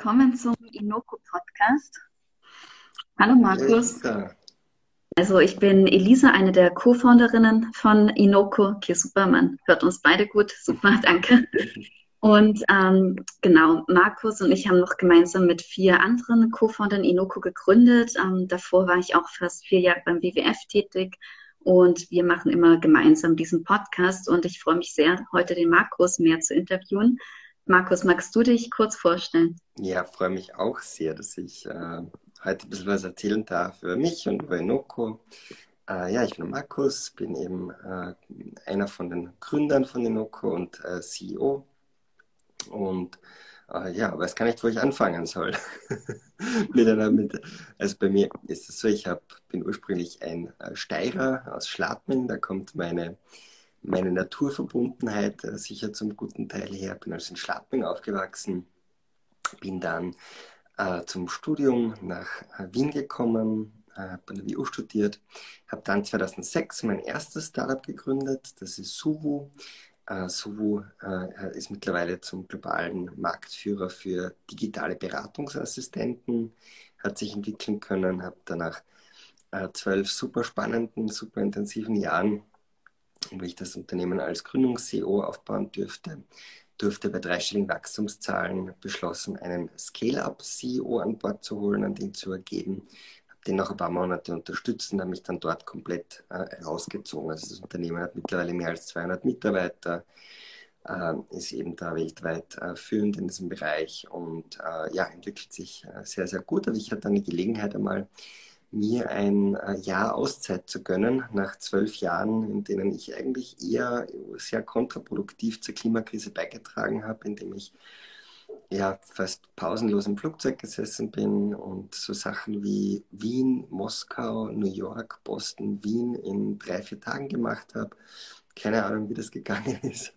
willkommen zum Inoko Podcast. Hallo Markus. Also ich bin Elisa, eine der Co-Founderinnen von Inoko. Okay, super, man hört uns beide gut. Super, danke. Und ähm, genau, Markus und ich haben noch gemeinsam mit vier anderen Co-Foundern Inoko gegründet. Ähm, davor war ich auch fast vier Jahre beim WWF tätig und wir machen immer gemeinsam diesen Podcast und ich freue mich sehr, heute den Markus mehr zu interviewen. Markus, magst du dich kurz vorstellen? Ja, freue mich auch sehr, dass ich äh, heute ein bisschen was erzählen darf über mich und über Inoko. Äh, ja, ich bin Markus, bin eben äh, einer von den Gründern von Inoko und äh, CEO. Und äh, ja, weiß gar nicht, wo ich anfangen soll. mit einer, mit, also bei mir ist es so, ich hab, bin ursprünglich ein äh, Steirer aus Schladming, da kommt meine, meine Naturverbundenheit äh, sicher zum guten Teil her. Bin also in Schladming aufgewachsen, bin dann äh, zum Studium nach äh, Wien gekommen, äh, habe an der WU studiert, habe dann 2006 mein erstes Startup gegründet, das ist Suvu. Uh, Suvu uh, ist mittlerweile zum globalen Marktführer für digitale Beratungsassistenten, hat sich entwickeln können, habe danach zwölf super spannenden, super intensiven Jahren, wo ich das Unternehmen als Gründungs-CEO aufbauen dürfte, durfte bei dreistelligen Wachstumszahlen beschlossen, einen Scale-Up-CEO an Bord zu holen, an den zu ergeben. Habe den noch ein paar Monate unterstützt und habe mich dann dort komplett äh, rausgezogen. Also das Unternehmen hat mittlerweile mehr als 200 Mitarbeiter, äh, ist eben da weltweit äh, führend in diesem Bereich und äh, ja, entwickelt sich äh, sehr, sehr gut. Aber ich hatte dann die Gelegenheit einmal mir ein äh, Jahr Auszeit zu gönnen, nach zwölf Jahren, in denen ich eigentlich eher sehr kontraproduktiv zur Klimakrise beigetragen habe, indem ich ja fast pausenlos im Flugzeug gesessen bin und so Sachen wie Wien, Moskau, New York, Boston, Wien in drei, vier Tagen gemacht habe. Keine Ahnung, wie das gegangen ist,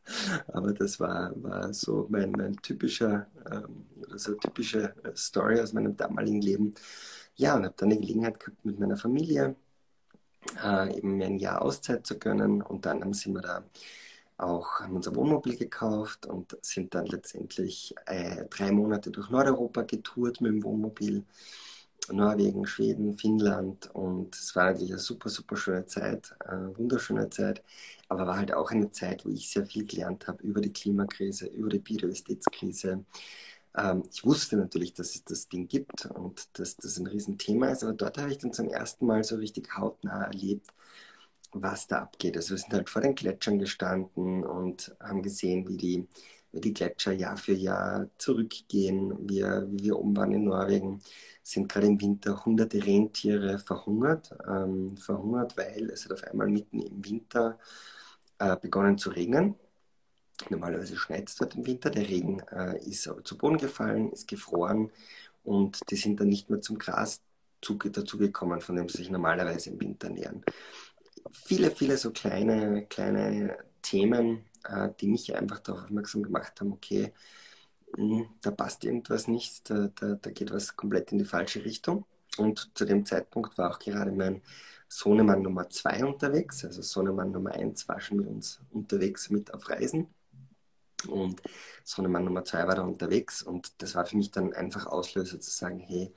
aber das war, war so mein, mein typischer, ähm, so typische Story aus meinem damaligen Leben ja, und habe dann die Gelegenheit gehabt, mit meiner Familie äh, eben mir ein Jahr Auszeit zu gönnen. Und dann sind wir da auch, haben unser Wohnmobil gekauft und sind dann letztendlich äh, drei Monate durch Nordeuropa getourt mit dem Wohnmobil. Norwegen, Schweden, Finnland und es war natürlich eine super, super schöne Zeit, eine wunderschöne Zeit, aber war halt auch eine Zeit, wo ich sehr viel gelernt habe über die Klimakrise, über die Biodiversitätskrise, ähm, ich wusste natürlich, dass es das Ding gibt und dass das ein Riesenthema ist, aber dort habe ich dann zum ersten Mal so richtig hautnah erlebt, was da abgeht. Also wir sind halt vor den Gletschern gestanden und haben gesehen, wie die, wie die Gletscher Jahr für Jahr zurückgehen. Wir, wie wir oben waren in Norwegen, sind gerade im Winter hunderte Rentiere verhungert. Ähm, verhungert, weil es hat auf einmal mitten im Winter äh, begonnen zu regnen. Normalerweise schneit es dort im Winter, der Regen äh, ist aber zu Boden gefallen, ist gefroren und die sind dann nicht mehr zum Gras dazugekommen, von dem sie sich normalerweise im Winter nähern. Viele, viele so kleine, kleine Themen, äh, die mich einfach darauf aufmerksam gemacht haben, okay, mh, hm, da passt irgendwas nicht, da, da, da geht was komplett in die falsche Richtung. Und zu dem Zeitpunkt war auch gerade mein Sohnemann Nummer 2 unterwegs. Also Sohnemann Nummer 1 war schon mit uns unterwegs mit auf Reisen. Und Sohnemann Nummer zwei war da unterwegs und das war für mich dann einfach Auslöser zu sagen, hey,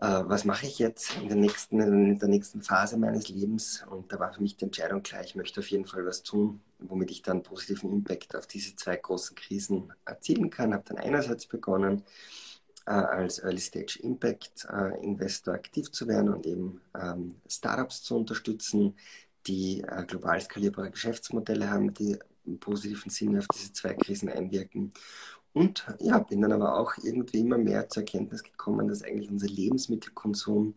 äh, was mache ich jetzt in der, nächsten, in der nächsten Phase meines Lebens? Und da war für mich die Entscheidung klar, ich möchte auf jeden Fall was tun, womit ich dann positiven Impact auf diese zwei großen Krisen erzielen kann. Habe dann einerseits begonnen, äh, als Early Stage Impact äh, Investor aktiv zu werden und eben ähm, Startups zu unterstützen, die äh, global skalierbare Geschäftsmodelle haben, die im positiven Sinne auf diese zwei Krisen einwirken. Und ja, bin dann aber auch irgendwie immer mehr zur Erkenntnis gekommen, dass eigentlich unser Lebensmittelkonsum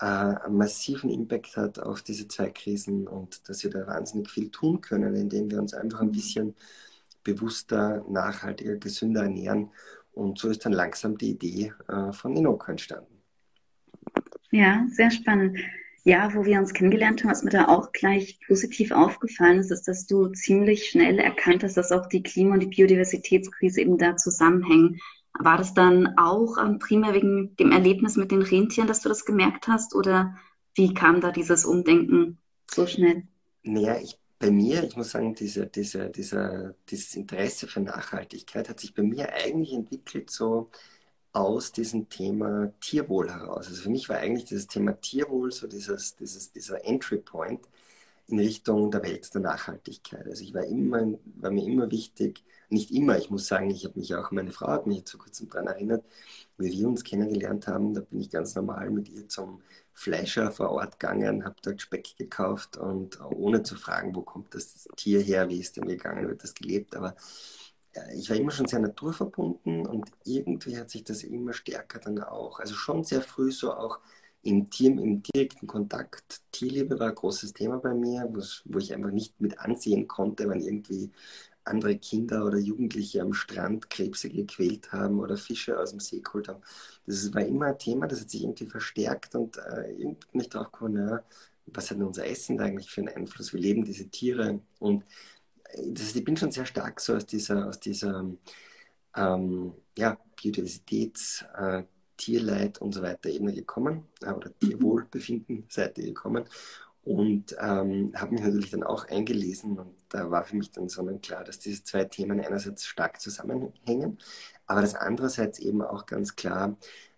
äh, einen massiven Impact hat auf diese zwei Krisen und dass wir da wahnsinnig viel tun können, indem wir uns einfach ein bisschen bewusster, nachhaltiger, gesünder ernähren. Und so ist dann langsam die Idee äh, von Inoko entstanden. Ja, sehr spannend. Ja, wo wir uns kennengelernt haben, was mir da auch gleich positiv aufgefallen ist, ist, dass du ziemlich schnell erkannt hast, dass auch die Klima- und die Biodiversitätskrise eben da zusammenhängen. War das dann auch ähm, primär wegen dem Erlebnis mit den Rentieren, dass du das gemerkt hast? Oder wie kam da dieses Umdenken so schnell? Naja, ich bei mir, ich muss sagen, diese, diese, dieser, dieses Interesse für Nachhaltigkeit hat sich bei mir eigentlich entwickelt so aus diesem Thema Tierwohl heraus. Also für mich war eigentlich dieses Thema Tierwohl so dieses, dieses, dieser Entry Point in Richtung der Welt der Nachhaltigkeit. Also ich war immer, war mir immer wichtig, nicht immer, ich muss sagen, ich habe mich auch, meine Frau hat mich zu kurzem daran erinnert, wie wir uns kennengelernt haben, da bin ich ganz normal mit ihr zum Fleischer vor Ort gegangen, habe dort Speck gekauft und ohne zu fragen, wo kommt das Tier her, wie ist denn gegangen, wird das gelebt, aber ich war immer schon sehr naturverbunden und irgendwie hat sich das immer stärker dann auch, also schon sehr früh so auch im Team, im direkten Kontakt. Tierliebe war ein großes Thema bei mir, wo ich einfach nicht mit ansehen konnte, wenn irgendwie andere Kinder oder Jugendliche am Strand Krebse gequält haben oder Fische aus dem See geholt haben. Das war immer ein Thema, das hat sich irgendwie verstärkt und äh, irgendwie bin ich drauf gekommen, ja, was hat denn unser Essen da eigentlich für einen Einfluss? Wie leben diese Tiere? Und das, ich bin schon sehr stark so aus dieser, aus dieser ähm, ja, Biodiversitäts- äh, Tierleid und so weiter Ebene gekommen äh, oder mhm. Tierwohlbefinden Seite gekommen und ähm, habe mich natürlich dann auch eingelesen und da war für mich dann sonnenklar, dass diese zwei Themen einerseits stark zusammenhängen, aber dass andererseits eben auch ganz klar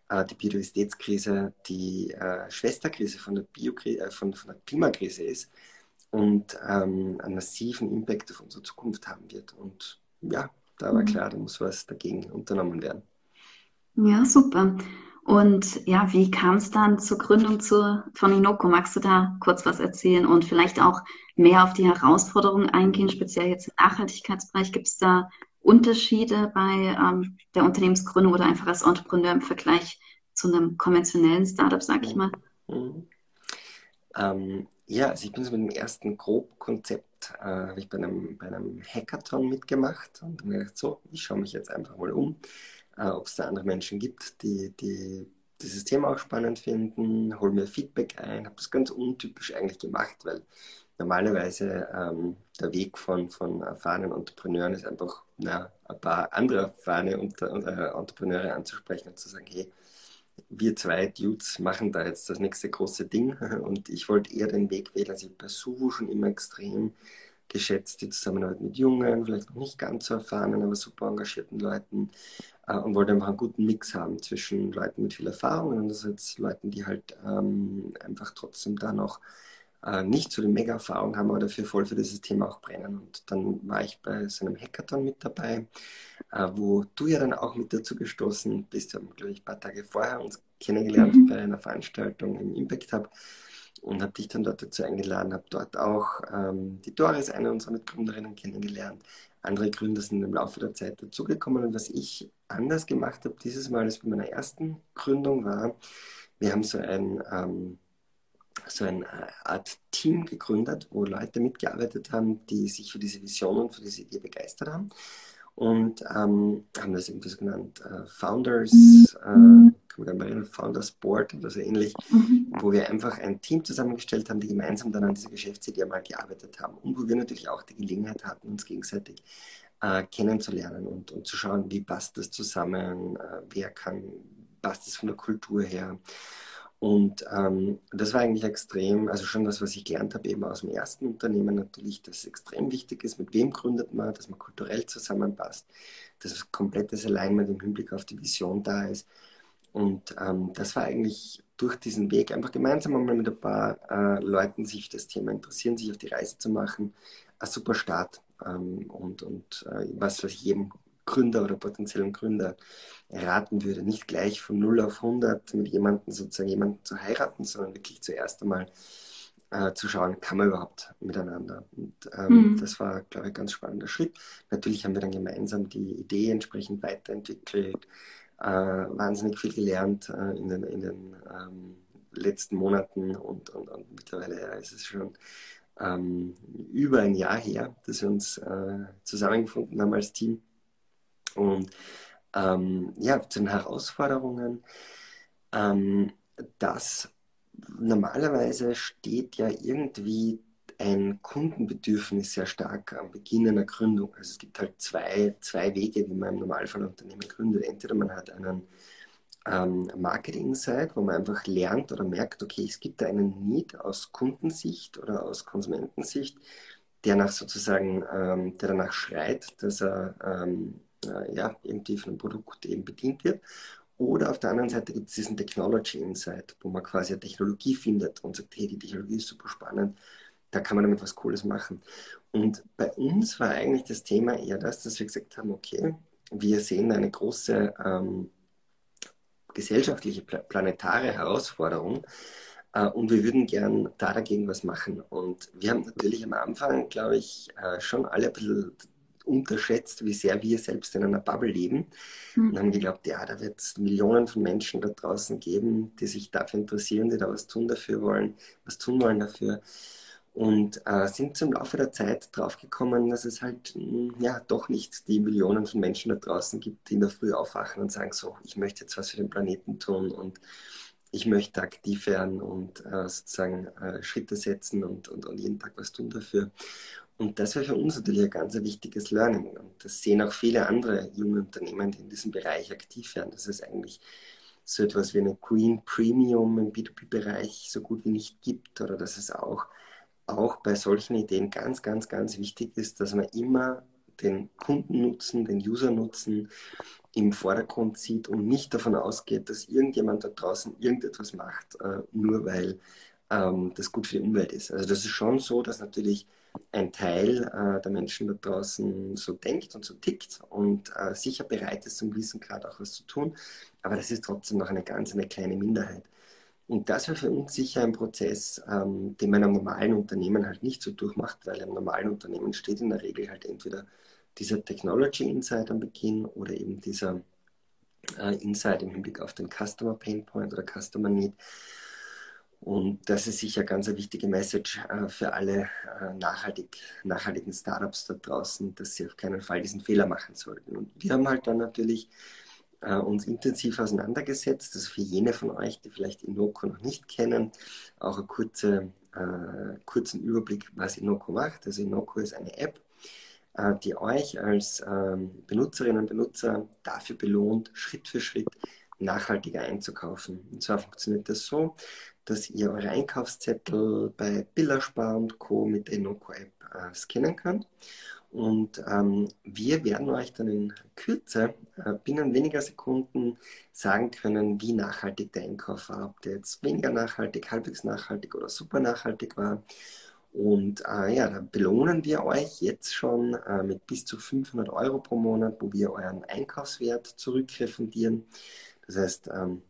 äh, die Biodiversitätskrise die äh, Schwesterkrise von der, äh, von, von der Klimakrise ist und ähm, einen massiven Impact auf unsere Zukunft haben wird. Und ja, da war mhm. klar, da muss was dagegen unternommen werden. Ja, super. Und ja, wie kam es dann zur Gründung zu, von Inoko? Magst du da kurz was erzählen und vielleicht auch mehr auf die Herausforderungen eingehen, speziell jetzt im Nachhaltigkeitsbereich? Gibt es da Unterschiede bei ähm, der Unternehmensgründung oder einfach als Entrepreneur im Vergleich zu einem konventionellen Startup, sag ich mal? Mhm. Ähm, ja, also ich bin so mit dem ersten Grobkonzept, äh, habe ich bei einem, bei einem Hackathon mitgemacht und mir gedacht, so, ich schaue mich jetzt einfach mal um äh, ob es da andere Menschen gibt, die, die dieses Thema auch spannend finden, hol mir Feedback ein, habe das ganz untypisch eigentlich gemacht, weil normalerweise ähm, der Weg von, von erfahrenen Entrepreneuren ist einfach na, ein paar andere erfahrene Unter äh, Entrepreneure anzusprechen und zu sagen, hey, wir zwei Dudes machen da jetzt das nächste große Ding. Und ich wollte eher den Weg wählen, also ich bei Suvu schon immer extrem geschätzt, die Zusammenarbeit mit jungen, vielleicht noch nicht ganz so erfahrenen, aber super engagierten Leuten äh, und wollte einfach einen guten Mix haben zwischen Leuten mit viel Erfahrung und andererseits Leuten, die halt ähm, einfach trotzdem da noch äh, nicht so die Mega-Erfahrung haben, aber dafür voll für dieses Thema auch brennen. Und dann war ich bei so einem Hackathon mit dabei, äh, wo du ja dann auch mit dazu gestoßen bist. Wir haben, glaube ich, ein paar Tage vorher uns kennengelernt mhm. bei einer Veranstaltung im Impact Hub und habe dich dann dort dazu eingeladen, habe dort auch ähm, die Doris, eine unserer Mitgründerinnen, kennengelernt. Andere Gründer sind im Laufe der Zeit dazugekommen und was ich anders gemacht habe dieses Mal als bei meiner ersten Gründung war, wir haben so ein, ähm, so eine Art Team gegründet, wo Leute mitgearbeitet haben, die sich für diese Vision und für diese Idee begeistert haben und ähm, haben das irgendwie so genannt äh, Founders, äh, Founders Board oder so ähnlich, wo wir einfach ein Team zusammengestellt haben, die gemeinsam dann an dieser Geschäftsidee mal gearbeitet haben und wo wir natürlich auch die Gelegenheit hatten, uns gegenseitig äh, kennenzulernen und, und zu schauen, wie passt das zusammen, äh, wer kann, passt es von der Kultur her. Und ähm, das war eigentlich extrem, also schon das, was ich gelernt habe, eben aus dem ersten Unternehmen natürlich, dass es extrem wichtig ist, mit wem gründet man, dass man kulturell zusammenpasst, dass komplettes Alignment im Hinblick auf die Vision da ist. Und ähm, das war eigentlich durch diesen Weg einfach gemeinsam einmal mit ein paar äh, Leuten sich das Thema interessieren, sich auf die Reise zu machen, ein super Start. Ähm, und und äh, was, was ich jedem Gründer oder potenziellen Gründer raten würde, nicht gleich von 0 auf 100 mit jemandem sozusagen jemanden zu heiraten, sondern wirklich zuerst einmal äh, zu schauen, kann man überhaupt miteinander. Und ähm, mhm. das war, glaube ich, ein ganz spannender Schritt. Natürlich haben wir dann gemeinsam die Idee entsprechend weiterentwickelt, äh, wahnsinnig viel gelernt äh, in den, in den ähm, letzten Monaten und, und, und mittlerweile ja, ist es schon ähm, über ein Jahr her, dass wir uns äh, zusammengefunden haben als Team. Und ähm, ja, zu den Herausforderungen, ähm, das normalerweise steht ja irgendwie ein Kundenbedürfnis sehr stark am Beginn einer Gründung. Also es gibt halt zwei, zwei Wege, wie man im Normalfall ein Unternehmen gründet. Entweder man hat einen ähm, Marketing-Insight, wo man einfach lernt oder merkt, okay, es gibt da einen Need aus Kundensicht oder aus Konsumentensicht, der nach sozusagen, ähm, der danach schreit, dass er ähm, äh, ja, irgendwie von einem Produkt eben bedient wird. Oder auf der anderen Seite gibt es diesen Technology Insight, wo man quasi eine Technologie findet und sagt, hey, die Technologie ist super spannend, da kann man damit was Cooles machen. Und bei uns war eigentlich das Thema eher das, dass wir gesagt haben, okay, wir sehen eine große ähm, gesellschaftliche, planetare Herausforderung äh, und wir würden gern da dagegen was machen. Und wir haben natürlich am Anfang, glaube ich, äh, schon alle ein bisschen unterschätzt, wie sehr wir selbst in einer Bubble leben. Mhm. Und haben geglaubt, ja, da wird es Millionen von Menschen da draußen geben, die sich dafür interessieren, die da was tun dafür wollen, was tun wollen dafür. Und äh, sind zum Laufe der Zeit draufgekommen, dass es halt mh, ja doch nicht die Millionen von Menschen da draußen gibt, die in der Früh aufwachen und sagen, so, ich möchte jetzt was für den Planeten tun und ich möchte aktiv werden und äh, sozusagen äh, Schritte setzen und, und, und jeden Tag was tun dafür. Und das wäre für uns natürlich ein ganz wichtiges Learning. Und das sehen auch viele andere junge Unternehmen, die in diesem Bereich aktiv werden, dass es eigentlich so etwas wie eine Green Premium im B2B-Bereich so gut wie nicht gibt oder dass es auch, auch bei solchen Ideen ganz, ganz, ganz wichtig ist, dass man immer den Kundennutzen, den User-Nutzen im Vordergrund sieht und nicht davon ausgeht, dass irgendjemand da draußen irgendetwas macht, äh, nur weil ähm, das gut für die Umwelt ist. Also das ist schon so, dass natürlich ein Teil äh, der Menschen da draußen so denkt und so tickt und äh, sicher bereit ist, zum gewissen Grad auch was zu tun. Aber das ist trotzdem noch eine ganz eine kleine Minderheit. Und das war für uns sicher ein Prozess, ähm, den man am normalen Unternehmen halt nicht so durchmacht, weil am normalen Unternehmen steht in der Regel halt entweder dieser Technology Insight am Beginn oder eben dieser äh, Insight im Hinblick auf den Customer Pain Point oder Customer Need. Und das ist sicher ganz eine wichtige Message äh, für alle äh, nachhaltig, nachhaltigen Startups da draußen, dass sie auf keinen Fall diesen Fehler machen sollten. Und wir haben halt dann natürlich äh, uns intensiv auseinandergesetzt. Also für jene von euch, die vielleicht Inoko noch nicht kennen, auch einen kurze, äh, kurzen Überblick, was Inoko macht. Also Inoko ist eine App, äh, die euch als ähm, Benutzerinnen und Benutzer dafür belohnt, Schritt für Schritt nachhaltiger einzukaufen. Und zwar funktioniert das so, dass ihr eure Einkaufszettel bei Billerspar und Co. mit Enoco-App äh, scannen könnt. Und ähm, wir werden euch dann in Kürze, äh, binnen weniger Sekunden, sagen können, wie nachhaltig der Einkauf war. Ob der jetzt weniger nachhaltig, halbwegs nachhaltig oder super nachhaltig war. Und äh, ja, da belohnen wir euch jetzt schon äh, mit bis zu 500 Euro pro Monat, wo wir euren Einkaufswert zurückrefundieren. Das heißt, ähm,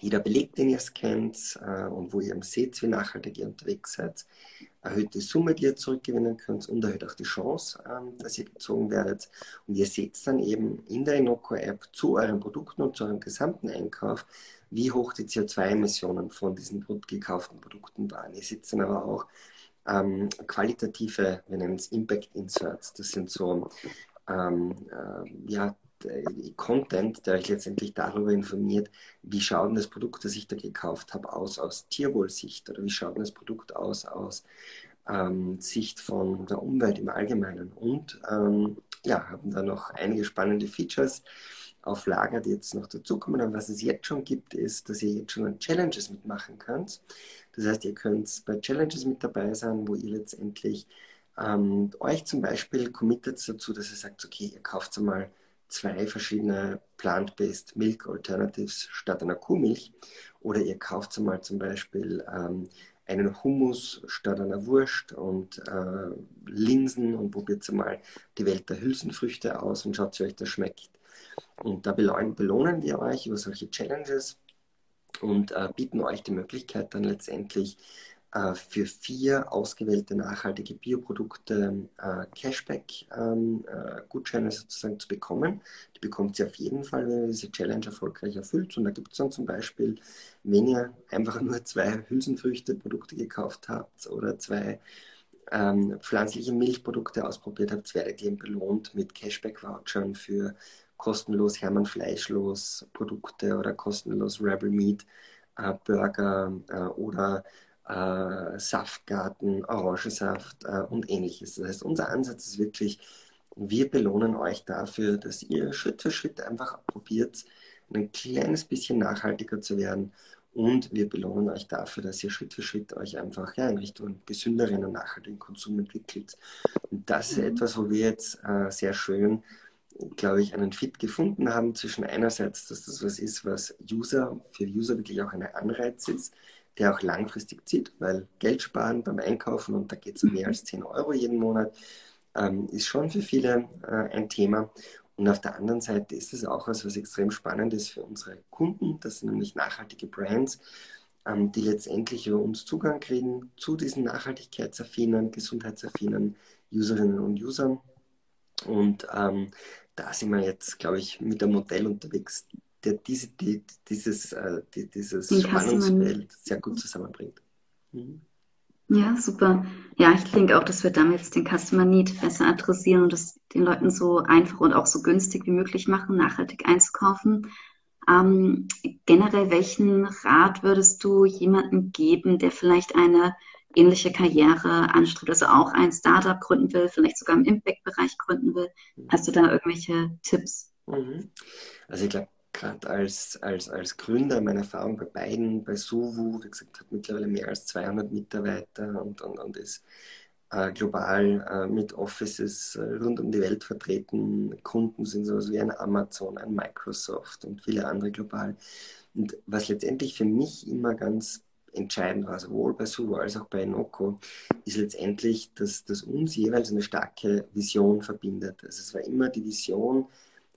jeder Beleg, den ihr scannt äh, und wo ihr seht, wie nachhaltig ihr unterwegs seid, erhöht die Summe, die ihr zurückgewinnen könnt und erhöht auch die Chance, ähm, dass ihr gezogen werdet. Und ihr seht dann eben in der Inoco-App zu euren Produkten und zu eurem gesamten Einkauf, wie hoch die CO2-Emissionen von diesen gekauften Produkten waren. Ihr seht dann aber auch ähm, qualitative, wir nennen es Impact Inserts. Das sind so ähm, äh, ja, Content, der euch letztendlich darüber informiert, wie schaut denn das Produkt, das ich da gekauft habe, aus aus Tierwohlsicht oder wie schaut denn das Produkt aus aus ähm, Sicht von der Umwelt im Allgemeinen. Und ähm, ja, haben da noch einige spannende Features auf Lager, die jetzt noch dazukommen. Aber was es jetzt schon gibt, ist, dass ihr jetzt schon an Challenges mitmachen könnt. Das heißt, ihr könnt bei Challenges mit dabei sein, wo ihr letztendlich ähm, euch zum Beispiel committet dazu, dass ihr sagt, okay, ihr kauft einmal zwei verschiedene Plant-Based Milk Alternatives statt einer Kuhmilch. Oder ihr kauft einmal zum Beispiel ähm, einen Hummus statt einer Wurst und äh, Linsen und probiert einmal die Welt der Hülsenfrüchte aus und schaut, wie euch das schmeckt. Und da belohnen wir euch über solche Challenges und äh, bieten euch die Möglichkeit dann letztendlich äh, für vier ausgewählte nachhaltige Bioprodukte äh, Cashback-Gutscheine ähm, sozusagen zu bekommen. Die bekommt ihr auf jeden Fall, wenn ihr diese Challenge erfolgreich erfüllt. Und da gibt es dann zum Beispiel, wenn ihr einfach nur zwei Hülsenfrüchte-Produkte gekauft habt oder zwei ähm, pflanzliche Milchprodukte ausprobiert habt, werdet ihr belohnt mit Cashback-Vouchern für kostenlos Hermann Fleischlos Produkte oder kostenlos Rebel Meat äh, Burger äh, oder äh, Saftgarten, Orangensaft äh, und ähnliches. Das heißt, unser Ansatz ist wirklich, wir belohnen euch dafür, dass ihr Schritt für Schritt einfach probiert, ein kleines bisschen nachhaltiger zu werden Und wir belohnen euch dafür, dass ihr Schritt für Schritt euch einfach ja, in Richtung gesünderen und nachhaltigen Konsum entwickelt. Und das ist mhm. etwas, wo wir jetzt äh, sehr schön, glaube ich, einen Fit gefunden haben zwischen einerseits, dass das was ist, was User, für User wirklich auch ein Anreiz ist, der auch langfristig zieht, weil Geld sparen beim Einkaufen und da geht es um mehr als 10 Euro jeden Monat, ähm, ist schon für viele äh, ein Thema. Und auf der anderen Seite ist es auch was, was extrem spannend ist für unsere Kunden. Das sind nämlich nachhaltige Brands, ähm, die letztendlich über uns Zugang kriegen zu diesen nachhaltigkeitsaffinen, gesundheitsaffinen Userinnen und Usern. Und ähm, da sind wir jetzt, glaube ich, mit einem Modell unterwegs, der diese, die, dieses, äh, die, dieses Spannungsfeld sehr gut zusammenbringt. Mhm. Ja, super. Ja, ich denke auch, dass wir damit jetzt den Customer Need besser adressieren und das den Leuten so einfach und auch so günstig wie möglich machen, nachhaltig einzukaufen. Ähm, generell, welchen Rat würdest du jemandem geben, der vielleicht eine ähnliche Karriere anstrebt, also auch ein Startup gründen will, vielleicht sogar im Impact-Bereich gründen will? Hast du da irgendwelche Tipps? Mhm. Also ich glaube, gerade als, als, als Gründer, meine Erfahrung bei beiden, bei Suvu, wie gesagt, hat mittlerweile mehr als 200 Mitarbeiter und, und, und ist äh, global äh, mit Offices äh, rund um die Welt vertreten. Kunden sind sowas wie ein Amazon, ein Microsoft und viele andere global. Und was letztendlich für mich immer ganz entscheidend war, sowohl bei Suvo als auch bei Noco, ist letztendlich, dass, dass uns jeweils eine starke Vision verbindet. Also es war immer die Vision,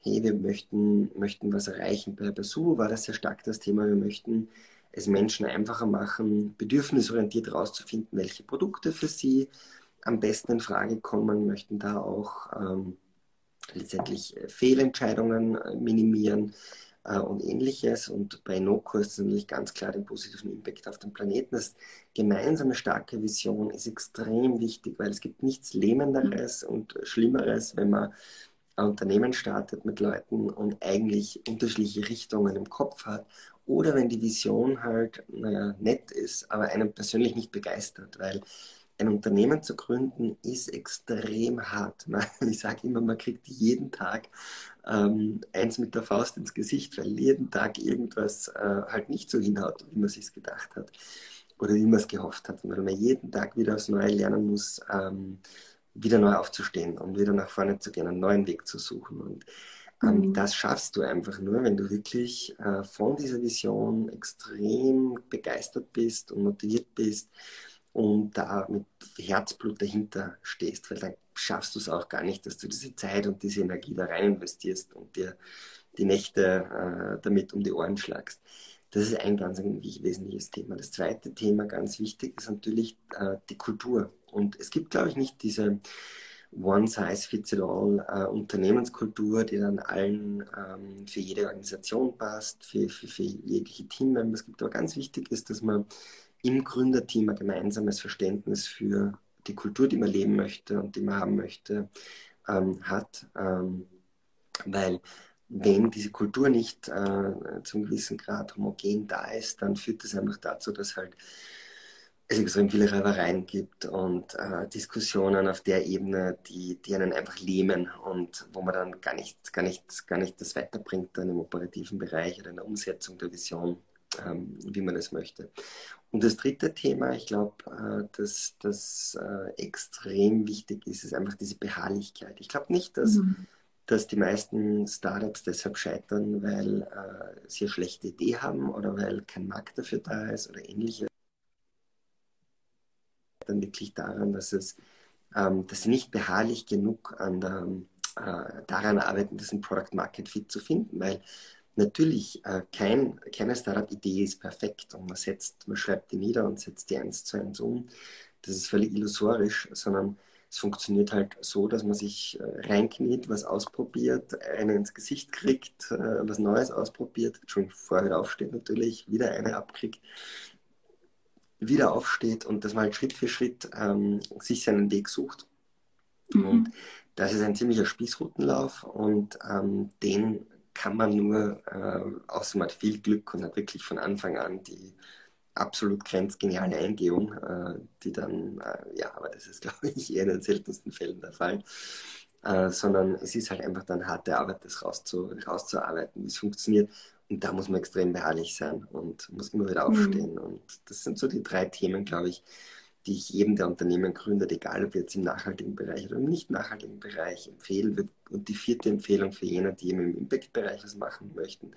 hey, wir möchten, möchten was erreichen. Bei Basu war das sehr stark das Thema, wir möchten es Menschen einfacher machen, bedürfnisorientiert herauszufinden, welche Produkte für sie am besten in Frage kommen, möchten da auch ähm, letztendlich äh, Fehlentscheidungen äh, minimieren äh, und ähnliches. Und bei Noco ist es natürlich ganz klar den positiven Impact auf den Planeten. Das gemeinsame starke Vision ist extrem wichtig, weil es gibt nichts Lähmenderes und Schlimmeres, wenn man ein Unternehmen startet mit Leuten und eigentlich unterschiedliche Richtungen im Kopf hat. Oder wenn die Vision halt naja, nett ist, aber einen persönlich nicht begeistert, weil ein Unternehmen zu gründen ist extrem hart. Ich sage immer, man kriegt jeden Tag ähm, eins mit der Faust ins Gesicht, weil jeden Tag irgendwas äh, halt nicht so hinhaut, wie man sich gedacht hat oder wie man es gehofft hat. Weil man jeden Tag wieder aufs Neue lernen muss, ähm, wieder neu aufzustehen und wieder nach vorne zu gehen, einen neuen Weg zu suchen. Und ähm, mhm. das schaffst du einfach nur, wenn du wirklich äh, von dieser Vision extrem begeistert bist und motiviert bist und da mit Herzblut dahinter stehst, weil dann schaffst du es auch gar nicht, dass du diese Zeit und diese Energie da rein investierst und dir die Nächte äh, damit um die Ohren schlagst. Das ist ein ganz wesentliches Thema. Das zweite Thema, ganz wichtig, ist natürlich äh, die Kultur. Und es gibt, glaube ich, nicht diese One-Size-Fits-it-all äh, die dann allen ähm, für jede Organisation passt, für, für, für jegliche Teammember. Es gibt aber ganz wichtig ist, dass man im Gründerteam ein gemeinsames Verständnis für die Kultur, die man leben möchte und die man haben möchte, ähm, hat. Ähm, weil wenn diese Kultur nicht äh, zum gewissen Grad homogen da ist, dann führt das einfach dazu, dass halt es extrem viele Reibereien gibt und äh, Diskussionen auf der Ebene, die, die einen einfach lähmen und wo man dann gar nicht, gar nicht, gar nicht das weiterbringt dann im operativen Bereich oder in der Umsetzung der Vision, ähm, wie man es möchte. Und das dritte Thema, ich glaube, äh, dass das äh, extrem wichtig ist, ist einfach diese Beharrlichkeit. Ich glaube nicht, dass, mhm. Dass die meisten Startups deshalb scheitern, weil äh, sie eine schlechte Idee haben oder weil kein Markt dafür da ist oder ähnliches dann wirklich daran, dass es ähm, dass sie nicht beharrlich genug an der, äh, daran arbeiten, diesen Product Market Fit zu finden, weil natürlich äh, kein, keine Startup-Idee ist perfekt und man setzt, man schreibt die nieder und setzt die eins zu eins um. Das ist völlig illusorisch, sondern es funktioniert halt so, dass man sich äh, reinkniet, was ausprobiert, eine ins Gesicht kriegt, äh, was Neues ausprobiert, schon vorher aufsteht natürlich, wieder eine abkriegt wieder aufsteht und dass man halt Schritt für Schritt ähm, sich seinen Weg sucht. Mhm. Und das ist ein ziemlicher Spießrutenlauf und ähm, den kann man nur, äh, außer man hat viel Glück und hat wirklich von Anfang an die absolut grenzgeniale Eingehung, äh, die dann, äh, ja, aber das ist, glaube ich, eher in den seltensten Fällen der Fall. Äh, sondern es ist halt einfach dann harte Arbeit, das rauszu, rauszuarbeiten, wie es funktioniert. Und da muss man extrem beharrlich sein und muss immer wieder aufstehen. Mhm. Und das sind so die drei Themen, glaube ich, die ich jedem der Unternehmen gründet, egal ob jetzt im nachhaltigen Bereich oder im nicht nachhaltigen Bereich, empfehlen würde. Und die vierte Empfehlung für jene, die im Impact-Bereich was machen möchten,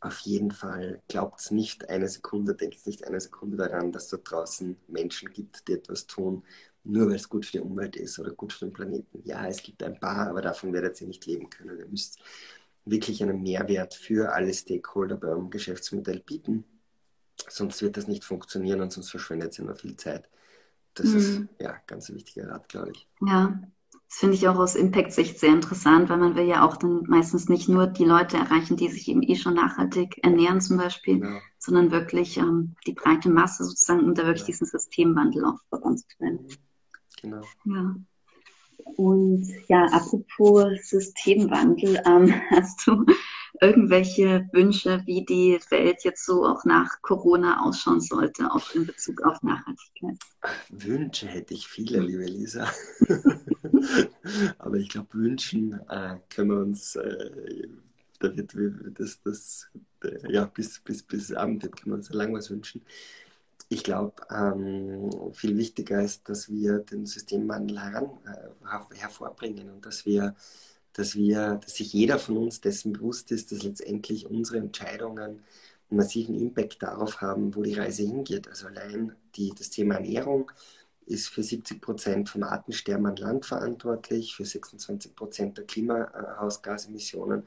auf jeden Fall glaubt es nicht eine Sekunde, denkt nicht eine Sekunde daran, dass da draußen Menschen gibt, die etwas tun, nur weil es gut für die Umwelt ist oder gut für den Planeten. Ja, es gibt ein paar, aber davon werdet ihr nicht leben können. Ihr müsst wirklich einen Mehrwert für alle Stakeholder bei eurem Geschäftsmodell bieten. Sonst wird das nicht funktionieren und sonst verschwendet ihr nur viel Zeit. Das mhm. ist ja ganz ein wichtiger Rat, glaube ich. Ja, das finde ich auch aus Impact-Sicht sehr interessant, weil man will ja auch dann meistens nicht nur die Leute erreichen, die sich eben eh schon nachhaltig ernähren zum Beispiel, genau. sondern wirklich ähm, die breite Masse sozusagen, um da wirklich ja. diesen Systemwandel auch voranzutreiben. Genau. Ja. Und ja, apropos Systemwandel, ähm, hast du irgendwelche Wünsche, wie die Welt jetzt so auch nach Corona ausschauen sollte, auch in Bezug auf Nachhaltigkeit? Wünsche hätte ich viele, liebe Lisa. Aber ich glaube, wünschen äh, können wir uns, äh, da wird das, das äh, ja, bis, bis, bis Abend können wir uns lang was wünschen. Ich glaube, ähm, viel wichtiger ist, dass wir den Systemwandel heran, äh, hervorbringen und dass wir dass wir, dass sich jeder von uns dessen bewusst ist, dass letztendlich unsere Entscheidungen einen massiven Impact darauf haben, wo die Reise hingeht. Also allein die, das Thema Ernährung ist für 70 Prozent vom Artensterben an Land verantwortlich, für 26 Prozent der Klimahausgasemissionen.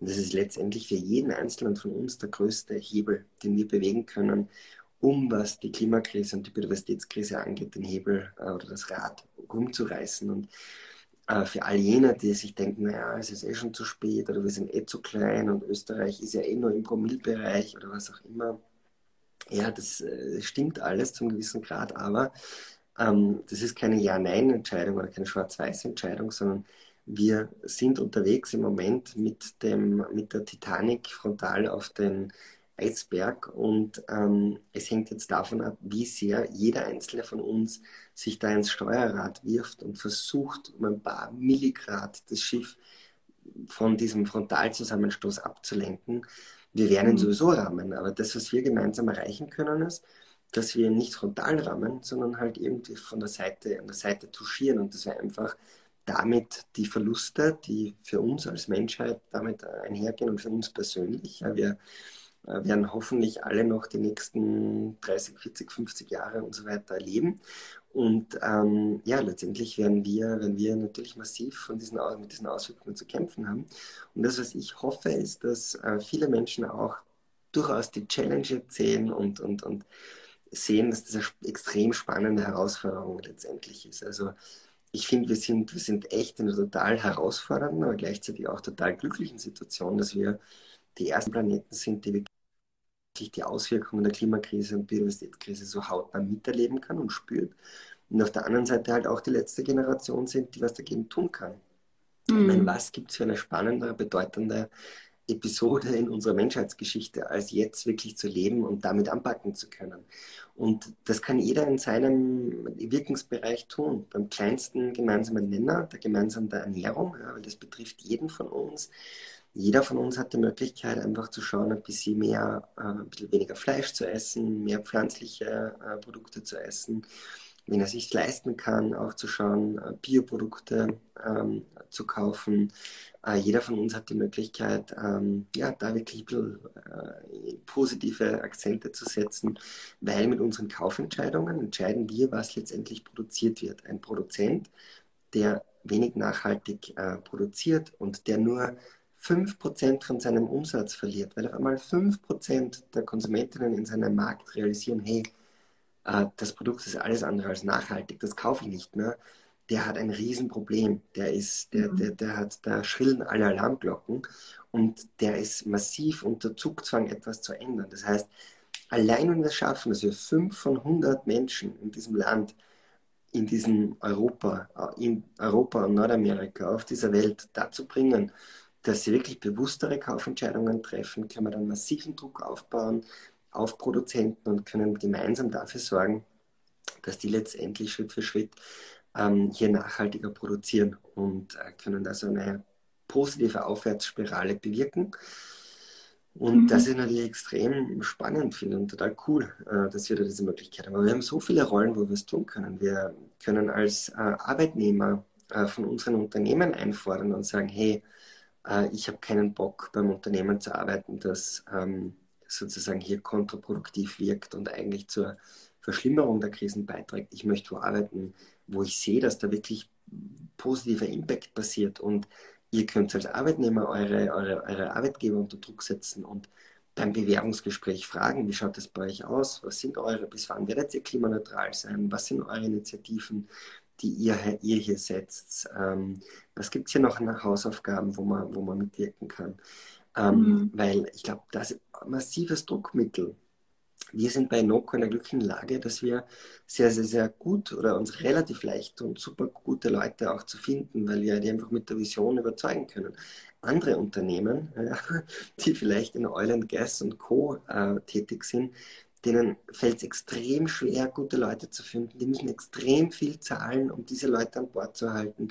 Und das ist letztendlich für jeden Einzelnen von uns der größte Hebel, den wir bewegen können, um was die Klimakrise und die Biodiversitätskrise angeht, den Hebel äh, oder das Rad rumzureißen. Und äh, für all jene, die sich denken, naja, es ist eh schon zu spät oder wir sind eh zu klein und Österreich ist ja eh nur im Promillbereich oder was auch immer. Ja, das äh, stimmt alles zum gewissen Grad, aber ähm, das ist keine Ja-Nein-Entscheidung oder keine Schwarz-Weiß-Entscheidung, sondern wir sind unterwegs im Moment mit, dem, mit der Titanic frontal auf den Eisberg und ähm, es hängt jetzt davon ab, wie sehr jeder einzelne von uns sich da ins Steuerrad wirft und versucht, um ein paar Milligrad das Schiff von diesem Frontalzusammenstoß abzulenken. Wir werden ihn mhm. sowieso rammen, aber das, was wir gemeinsam erreichen können, ist, dass wir ihn nicht frontal rammen, sondern halt irgendwie von der Seite, an der Seite touchieren und dass wir einfach damit die Verluste, die für uns als Menschheit damit einhergehen und für uns persönlich, ja, wir werden hoffentlich alle noch die nächsten 30, 40, 50 Jahre und so weiter erleben. Und ähm, ja, letztendlich werden wir, werden wir natürlich massiv von diesen, mit diesen Auswirkungen zu kämpfen haben. Und das, was ich hoffe, ist, dass äh, viele Menschen auch durchaus die Challenge sehen und, und, und sehen, dass das eine extrem spannende Herausforderung letztendlich ist. Also ich finde, wir sind, wir sind echt in einer total herausfordernden, aber gleichzeitig auch total glücklichen Situation, dass wir die ersten Planeten sind, die wir die Auswirkungen der Klimakrise und Biodiversitätskrise so hautnah miterleben kann und spürt. Und auf der anderen Seite halt auch die letzte Generation sind, die was dagegen tun kann. Mhm. Ich meine, was gibt es für eine spannende, bedeutende Episode in unserer Menschheitsgeschichte, als jetzt wirklich zu leben und damit anpacken zu können. Und das kann jeder in seinem Wirkungsbereich tun. Beim kleinsten gemeinsamen Nenner, der gemeinsamen Ernährung, ja, weil das betrifft jeden von uns jeder von uns hat die Möglichkeit, einfach zu schauen, ein bisschen mehr, äh, ein bisschen weniger Fleisch zu essen, mehr pflanzliche äh, Produkte zu essen, wenn er sich leisten kann, auch zu schauen, äh, Bioprodukte ähm, zu kaufen. Äh, jeder von uns hat die Möglichkeit, ähm, ja, da wirklich ein bisschen äh, positive Akzente zu setzen, weil mit unseren Kaufentscheidungen entscheiden wir, was letztendlich produziert wird. Ein Produzent, der wenig nachhaltig äh, produziert und der nur 5% von seinem Umsatz verliert, weil auf einmal 5% der Konsumentinnen in seinem Markt realisieren, hey, äh, das Produkt ist alles andere als nachhaltig, das kaufe ich nicht mehr, der hat ein Riesenproblem. Der ist, der, mhm. der, der hat, da schrillen alle Alarmglocken und der ist massiv unter Zugzwang, etwas zu ändern. Das heißt, allein wenn wir es schaffen, dass wir 5 von 100 Menschen in diesem Land in diesem Europa, äh, in Europa und Nordamerika, auf dieser Welt dazu bringen, dass sie wirklich bewusstere Kaufentscheidungen treffen, können wir dann massiven Druck aufbauen auf Produzenten und können gemeinsam dafür sorgen, dass die letztendlich Schritt für Schritt ähm, hier nachhaltiger produzieren und äh, können also eine positive Aufwärtsspirale bewirken. Und mhm. das ist natürlich extrem spannend finde und total cool, äh, dass wir da diese Möglichkeit haben. Aber wir haben so viele Rollen, wo wir es tun können. Wir können als äh, Arbeitnehmer äh, von unseren Unternehmen einfordern und sagen, hey, ich habe keinen Bock beim Unternehmen zu arbeiten, das ähm, sozusagen hier kontraproduktiv wirkt und eigentlich zur Verschlimmerung der Krisen beiträgt. Ich möchte wo arbeiten, wo ich sehe, dass da wirklich positiver Impact passiert und Ihr könnt als Arbeitnehmer eure, eure, eure Arbeitgeber unter Druck setzen und beim Bewerbungsgespräch fragen, wie schaut es bei euch aus? Was sind eure, bis wann werdet ihr klimaneutral sein? Was sind eure Initiativen, die ihr, ihr hier setzt? Ähm, was gibt es hier noch an Hausaufgaben, wo man, wo man mitwirken kann? Ähm, mhm. Weil ich glaube, das ist ein massives Druckmittel wir sind bei Noco in der glücklichen Lage, dass wir sehr, sehr, sehr gut oder uns relativ leicht und super gute Leute auch zu finden, weil wir die einfach mit der Vision überzeugen können. Andere Unternehmen, die vielleicht in Oil and Gas und Co. Äh, tätig sind, denen fällt es extrem schwer, gute Leute zu finden. Die müssen extrem viel zahlen, um diese Leute an Bord zu halten.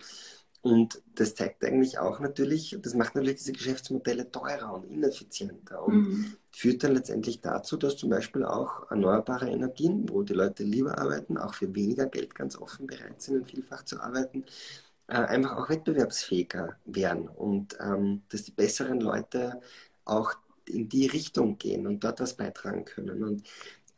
Und das zeigt eigentlich auch natürlich, das macht natürlich diese Geschäftsmodelle teurer und ineffizienter und mhm. führt dann letztendlich dazu, dass zum Beispiel auch erneuerbare Energien, wo die Leute lieber arbeiten, auch für weniger Geld ganz offen bereit sind, in vielfach zu arbeiten, äh, einfach auch wettbewerbsfähiger werden und ähm, dass die besseren Leute auch in die Richtung gehen und dort was beitragen können. Und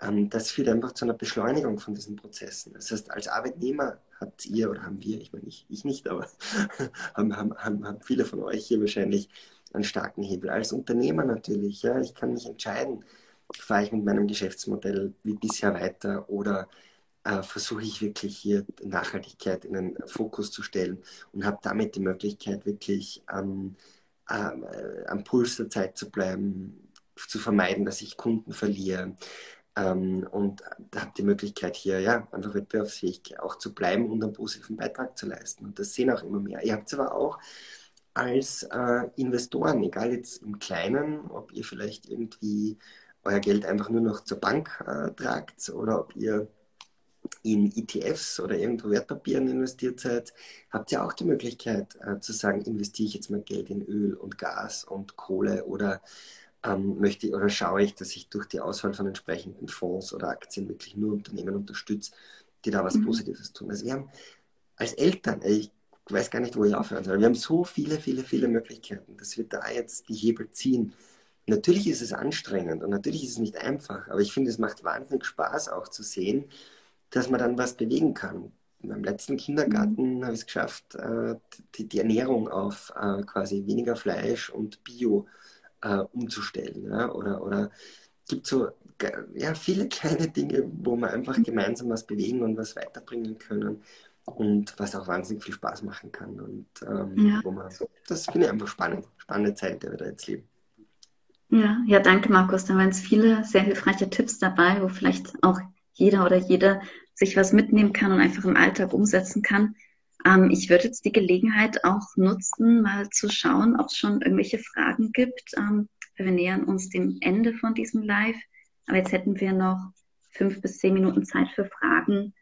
ähm, das führt einfach zu einer Beschleunigung von diesen Prozessen. Das heißt, als Arbeitnehmer habt ihr oder haben wir, ich meine, ich, ich nicht, aber haben, haben, haben, viele von euch hier wahrscheinlich einen starken Hebel. Als Unternehmer natürlich, ja, ich kann mich entscheiden, fahre ich mit meinem Geschäftsmodell wie bisher weiter oder äh, versuche ich wirklich hier Nachhaltigkeit in den Fokus zu stellen und habe damit die Möglichkeit, wirklich ähm, äh, am Puls der Zeit zu bleiben, zu vermeiden, dass ich Kunden verliere, ähm, und ihr die Möglichkeit hier ja einfach wettbewerbsfähig auch zu bleiben und einen positiven Beitrag zu leisten. Und das sehen auch immer mehr. Ihr habt es aber auch als äh, Investoren, egal jetzt im Kleinen, ob ihr vielleicht irgendwie euer Geld einfach nur noch zur Bank äh, tragt oder ob ihr in ETFs oder irgendwo Wertpapieren investiert seid, habt ihr auch die Möglichkeit äh, zu sagen, investiere ich jetzt mein Geld in Öl und Gas und Kohle oder ähm, möchte oder schaue ich, dass ich durch die Auswahl von entsprechenden Fonds oder Aktien wirklich nur Unternehmen unterstütze, die da was mhm. Positives tun. Also wir haben als Eltern, ich weiß gar nicht, wo ich aufhören soll, wir haben so viele, viele, viele Möglichkeiten, dass wir da jetzt die Hebel ziehen. Natürlich ist es anstrengend und natürlich ist es nicht einfach, aber ich finde, es macht wahnsinnig Spaß auch zu sehen, dass man dann was bewegen kann. Beim letzten Kindergarten mhm. habe ich es geschafft, äh, die, die, Ernährung auf äh, quasi weniger Fleisch und Bio äh, umzustellen. Ja? Oder, oder gibt so ja, viele kleine Dinge, wo wir einfach gemeinsam was bewegen und was weiterbringen können und was auch wahnsinnig viel Spaß machen kann. Und ähm, ja. wo man, das finde ich einfach spannend, spannende Zeit, die wir da jetzt leben. Ja, ja, danke Markus. Da waren jetzt viele sehr hilfreiche Tipps dabei, wo vielleicht auch jeder oder jede sich was mitnehmen kann und einfach im Alltag umsetzen kann. Ähm, ich würde jetzt die Gelegenheit auch nutzen, mal zu schauen, ob es schon irgendwelche Fragen gibt. Ähm, wir nähern uns dem Ende von diesem Live. Aber jetzt hätten wir noch fünf bis zehn Minuten Zeit für Fragen.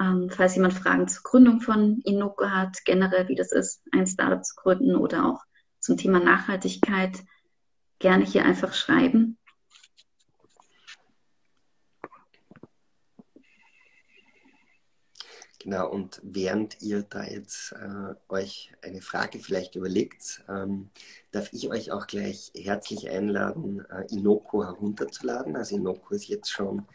Ähm, falls jemand Fragen zur Gründung von Inoko hat, generell wie das ist, ein Startup zu gründen oder auch zum Thema Nachhaltigkeit, gerne hier einfach schreiben. Genau, und während ihr da jetzt äh, euch eine Frage vielleicht überlegt, ähm, darf ich euch auch gleich herzlich einladen, äh, Inoko herunterzuladen. Also Inoko ist jetzt schon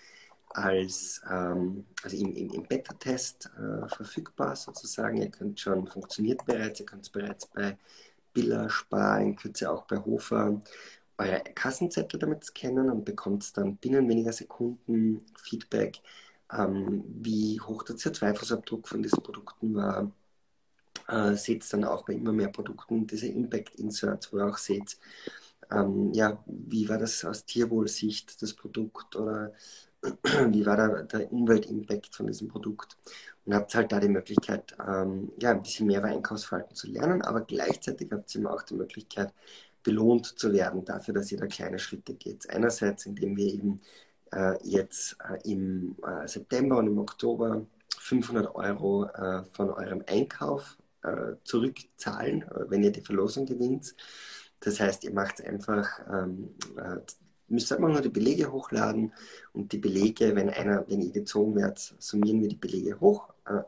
als ähm, also im, im, im Beta-Test äh, verfügbar sozusagen. Ihr könnt schon, funktioniert bereits, ihr könnt es bereits bei Billa, Spar, in Kürze auch bei Hofer eure Kassenzettel damit scannen und bekommt dann binnen weniger Sekunden Feedback ähm, wie hoch der CO2-Fußabdruck von diesen Produkten war. Äh, seht dann auch bei immer mehr Produkten diese Impact-Inserts, wo ihr auch seht, ähm, ja, wie war das aus Tierwohlsicht, das Produkt oder wie war der, Umweltimpact von diesem Produkt und habt halt da die Möglichkeit, ähm, ja, ein bisschen mehr über Einkaufsverhalten zu lernen, aber gleichzeitig habt ihr immer auch die Möglichkeit, belohnt zu werden dafür, dass ihr da kleine Schritte geht. Einerseits, indem wir eben jetzt äh, im äh, September und im Oktober 500 Euro von eurem Einkauf zurückzahlen, wenn ihr die Verlosung gewinnt. Das heißt, ihr macht es einfach, ähm, äh, müsst einfach nur die Belege hochladen und die Belege, wenn einer, wenn ihr gezogen werdet, summieren wir die Belege hoch. Äh,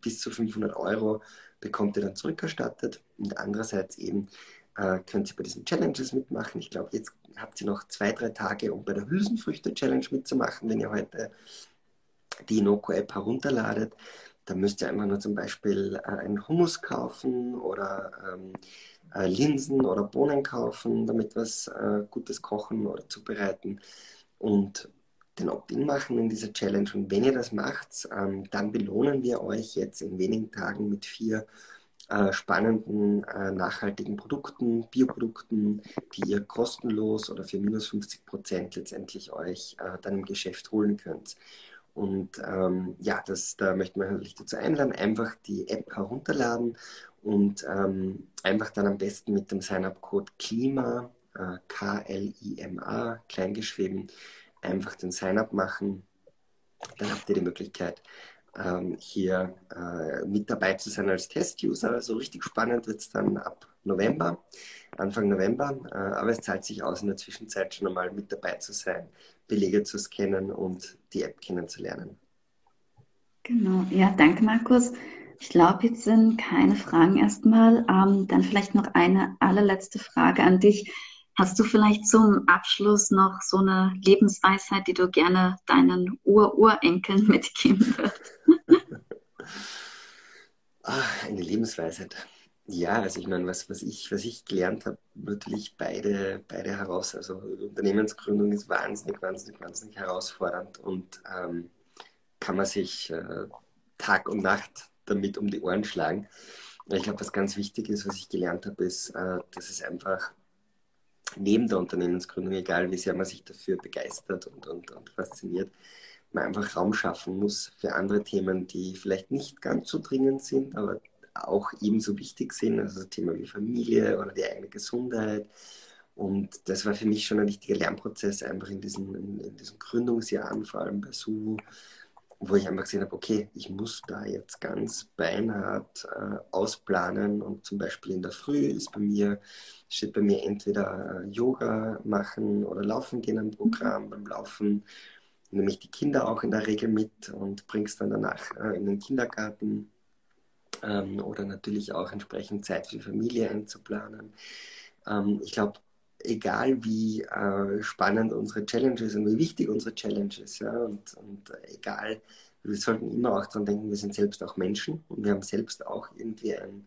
bis zu 500 Euro bekommt ihr dann zurückerstattet und andererseits eben äh, könnt ihr bei diesen Challenges mitmachen. Ich glaube, jetzt habt ihr noch zwei, drei Tage, um bei der Hülsenfrüchte-Challenge mitzumachen, wenn ihr heute die Inoko-App herunterladet. Da müsst ihr einfach nur zum Beispiel äh, einen Hummus kaufen oder ähm, äh, Linsen oder Bohnen kaufen, damit was äh, Gutes kochen oder zubereiten und den Opt-in machen in dieser Challenge. Und wenn ihr das macht, ähm, dann belohnen wir euch jetzt in wenigen Tagen mit vier äh, spannenden, äh, nachhaltigen Produkten, Bioprodukten, die ihr kostenlos oder für minus 50 Prozent letztendlich euch äh, dann im Geschäft holen könnt. Und ähm, ja, das, da möchten wir natürlich dazu einladen, einfach die App herunterladen und ähm, einfach dann am besten mit dem Sign-up-Code KLIMA, äh, K-L-I-M-A, kleingeschrieben, einfach den Sign-up machen. Dann habt ihr die Möglichkeit, ähm, hier äh, mit dabei zu sein als Test-User. Also richtig spannend wird es dann ab November, Anfang November. Äh, aber es zahlt sich aus, in der Zwischenzeit schon einmal mit dabei zu sein, Belege zu scannen und die App kennenzulernen. Genau, ja, danke Markus. Ich glaube, jetzt sind keine Fragen erstmal. Ähm, dann vielleicht noch eine allerletzte Frage an dich. Hast du vielleicht zum Abschluss noch so eine Lebensweisheit, die du gerne deinen Ur-Urenkeln mitgeben würdest? Ach, eine Lebensweisheit. Ja, also ich meine, was, was, ich, was ich gelernt habe, natürlich beide, beide heraus. Also Unternehmensgründung ist wahnsinnig, wahnsinnig, wahnsinnig herausfordernd und ähm, kann man sich äh, Tag und Nacht damit um die Ohren schlagen. Ich glaube, was ganz wichtig ist, was ich gelernt habe, ist, äh, dass es einfach neben der Unternehmensgründung, egal wie sehr man sich dafür begeistert und, und, und fasziniert, man einfach Raum schaffen muss für andere Themen, die vielleicht nicht ganz so dringend sind, aber auch ebenso wichtig sind, also Thema wie Familie oder die eigene Gesundheit. Und das war für mich schon ein wichtiger Lernprozess, einfach in diesen, in, in diesen Gründungsjahren, vor allem bei Suvu, wo ich einfach gesehen habe, okay, ich muss da jetzt ganz beinhart äh, ausplanen und zum Beispiel in der Früh ist bei mir, steht bei mir entweder äh, Yoga machen oder Laufen gehen am Programm. Mhm. Beim Laufen nehme ich die Kinder auch in der Regel mit und bringe es dann danach äh, in den Kindergarten ähm, oder natürlich auch entsprechend Zeit für die Familie einzuplanen. Ähm, ich glaube, egal wie äh, spannend unsere Challenge ist und wie wichtig unsere Challenge ist, ja, und, und äh, egal, wir sollten immer auch daran denken, wir sind selbst auch Menschen und wir haben selbst auch irgendwie ein,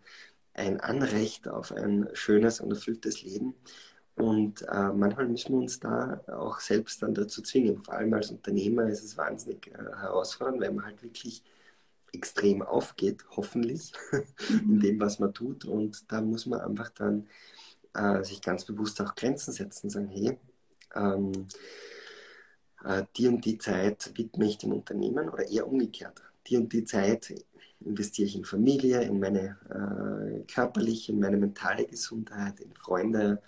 ein Anrecht auf ein schönes und erfülltes Leben. Und äh, manchmal müssen wir uns da auch selbst dann dazu zwingen. Vor allem als Unternehmer ist es wahnsinnig äh, herausfordernd, weil man halt wirklich extrem aufgeht, hoffentlich, in mhm. dem, was man tut. Und da muss man einfach dann äh, sich ganz bewusst auch Grenzen setzen und sagen, hey, ähm, äh, die und die Zeit widme ich dem Unternehmen oder eher umgekehrt. Die und die Zeit investiere ich in Familie, in meine äh, körperliche, in meine mentale Gesundheit, in Freunde.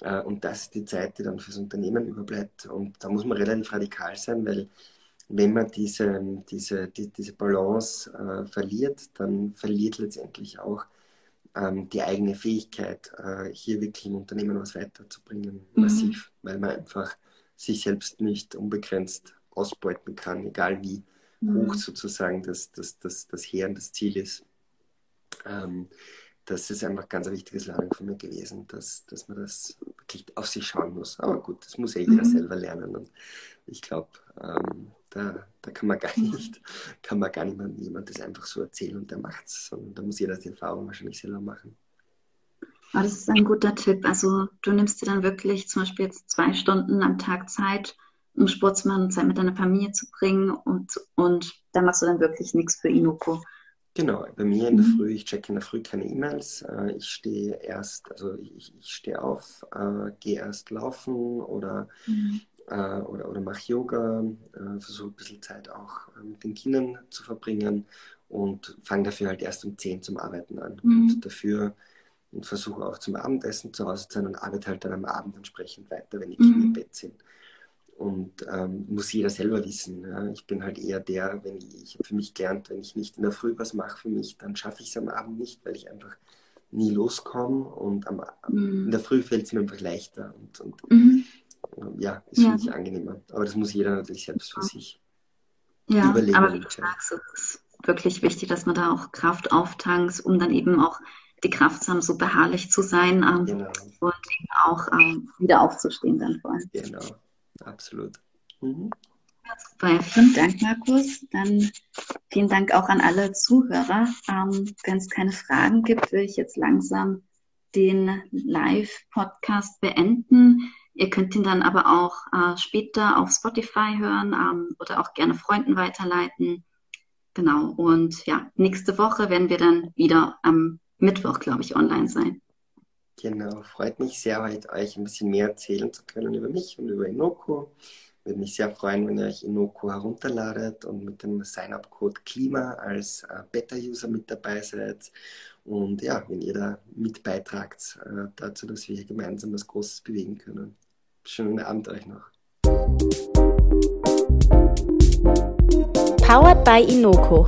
Äh, und das ist die Zeit, die dann fürs Unternehmen überbleibt. Und da muss man relativ radikal sein, weil wenn man diese, diese, die, diese Balance äh, verliert, dann verliert letztendlich auch ähm, die eigene Fähigkeit, äh, hier wirklich im Unternehmen was weiterzubringen, mhm. massiv, weil man einfach sich selbst nicht unbegrenzt ausbeuten kann, egal wie mhm. hoch sozusagen das, das, das, das Heer und das Ziel ist. Ähm, das ist einfach ganz ein wichtiges Lernen von mir gewesen, dass, dass man das wirklich auf sich schauen muss. Aber gut, das muss ja jeder mhm. selber lernen. Und ich glaube, ähm, da, da kann man gar nicht, kann man gar nicht mehr jemand das einfach so erzählen und der macht es, sondern da muss jeder die Erfahrung wahrscheinlich selber machen. Aber das ist ein guter Tipp. Also du nimmst dir dann wirklich zum Beispiel jetzt zwei Stunden am Tag Zeit, um Sport zu machen, Zeit mit deiner Familie zu bringen und, und dann machst du dann wirklich nichts für Inoko. Genau, bei mir in der mhm. Früh, ich checke in der Früh keine E-Mails. Äh, ich stehe erst, also ich, ich stehe auf, äh, gehe erst laufen oder mhm äh, oder, oder mache Yoga, versuche ein bisschen Zeit auch mit den Kindern zu verbringen und fange dafür halt erst um 10 zum Arbeiten an. Mhm. Und dafür und versuche auch zum Abendessen zu Hause zu sein und arbeite halt dann am Abend entsprechend weiter, wenn die Kinder mhm. im Bett sind. Und ähm, muss jeder selber wissen. Ja. Ich bin halt eher der, wenn ich, ich habe für mich gelernt, wenn ich nicht in der Früh was mache für mich, dann schaffe ich es am Abend nicht, weil ich einfach nie loskomme und am, mhm. in der Früh fällt es mir einfach leichter und, und mhm. ja, ist für ja. mich angenehmer. Aber das muss jeder natürlich selbst für sich ja, überlegen. Aber wie du sagst, es ist wirklich wichtig, dass man da auch Kraft auftankt, um dann eben auch die Kraft zu haben, so beharrlich zu sein ähm, genau. und auch ähm, wieder aufzustehen dann vor allem. Genau, absolut. Mhm. Super, vielen Dank, Markus. Dann vielen Dank auch an alle Zuhörer. Ähm, Wenn es keine Fragen gibt, will ich jetzt langsam den Live-Podcast beenden. Ihr könnt ihn dann aber auch äh, später auf Spotify hören ähm, oder auch gerne Freunden weiterleiten. Genau. Und ja, nächste Woche werden wir dann wieder am Mittwoch, glaube ich, online sein. Genau. Freut mich sehr, heute euch ein bisschen mehr erzählen zu können über mich und über Inoko. Würde mich sehr freuen, wenn ihr euch Inoko herunterladet und mit dem Sign-up-Code Klima als äh, Beta-User mit dabei seid. Und ja, wenn ihr da mit beitragt äh, dazu, dass wir hier gemeinsam was Großes bewegen können. Schönen Abend euch noch. Powered by Inoko.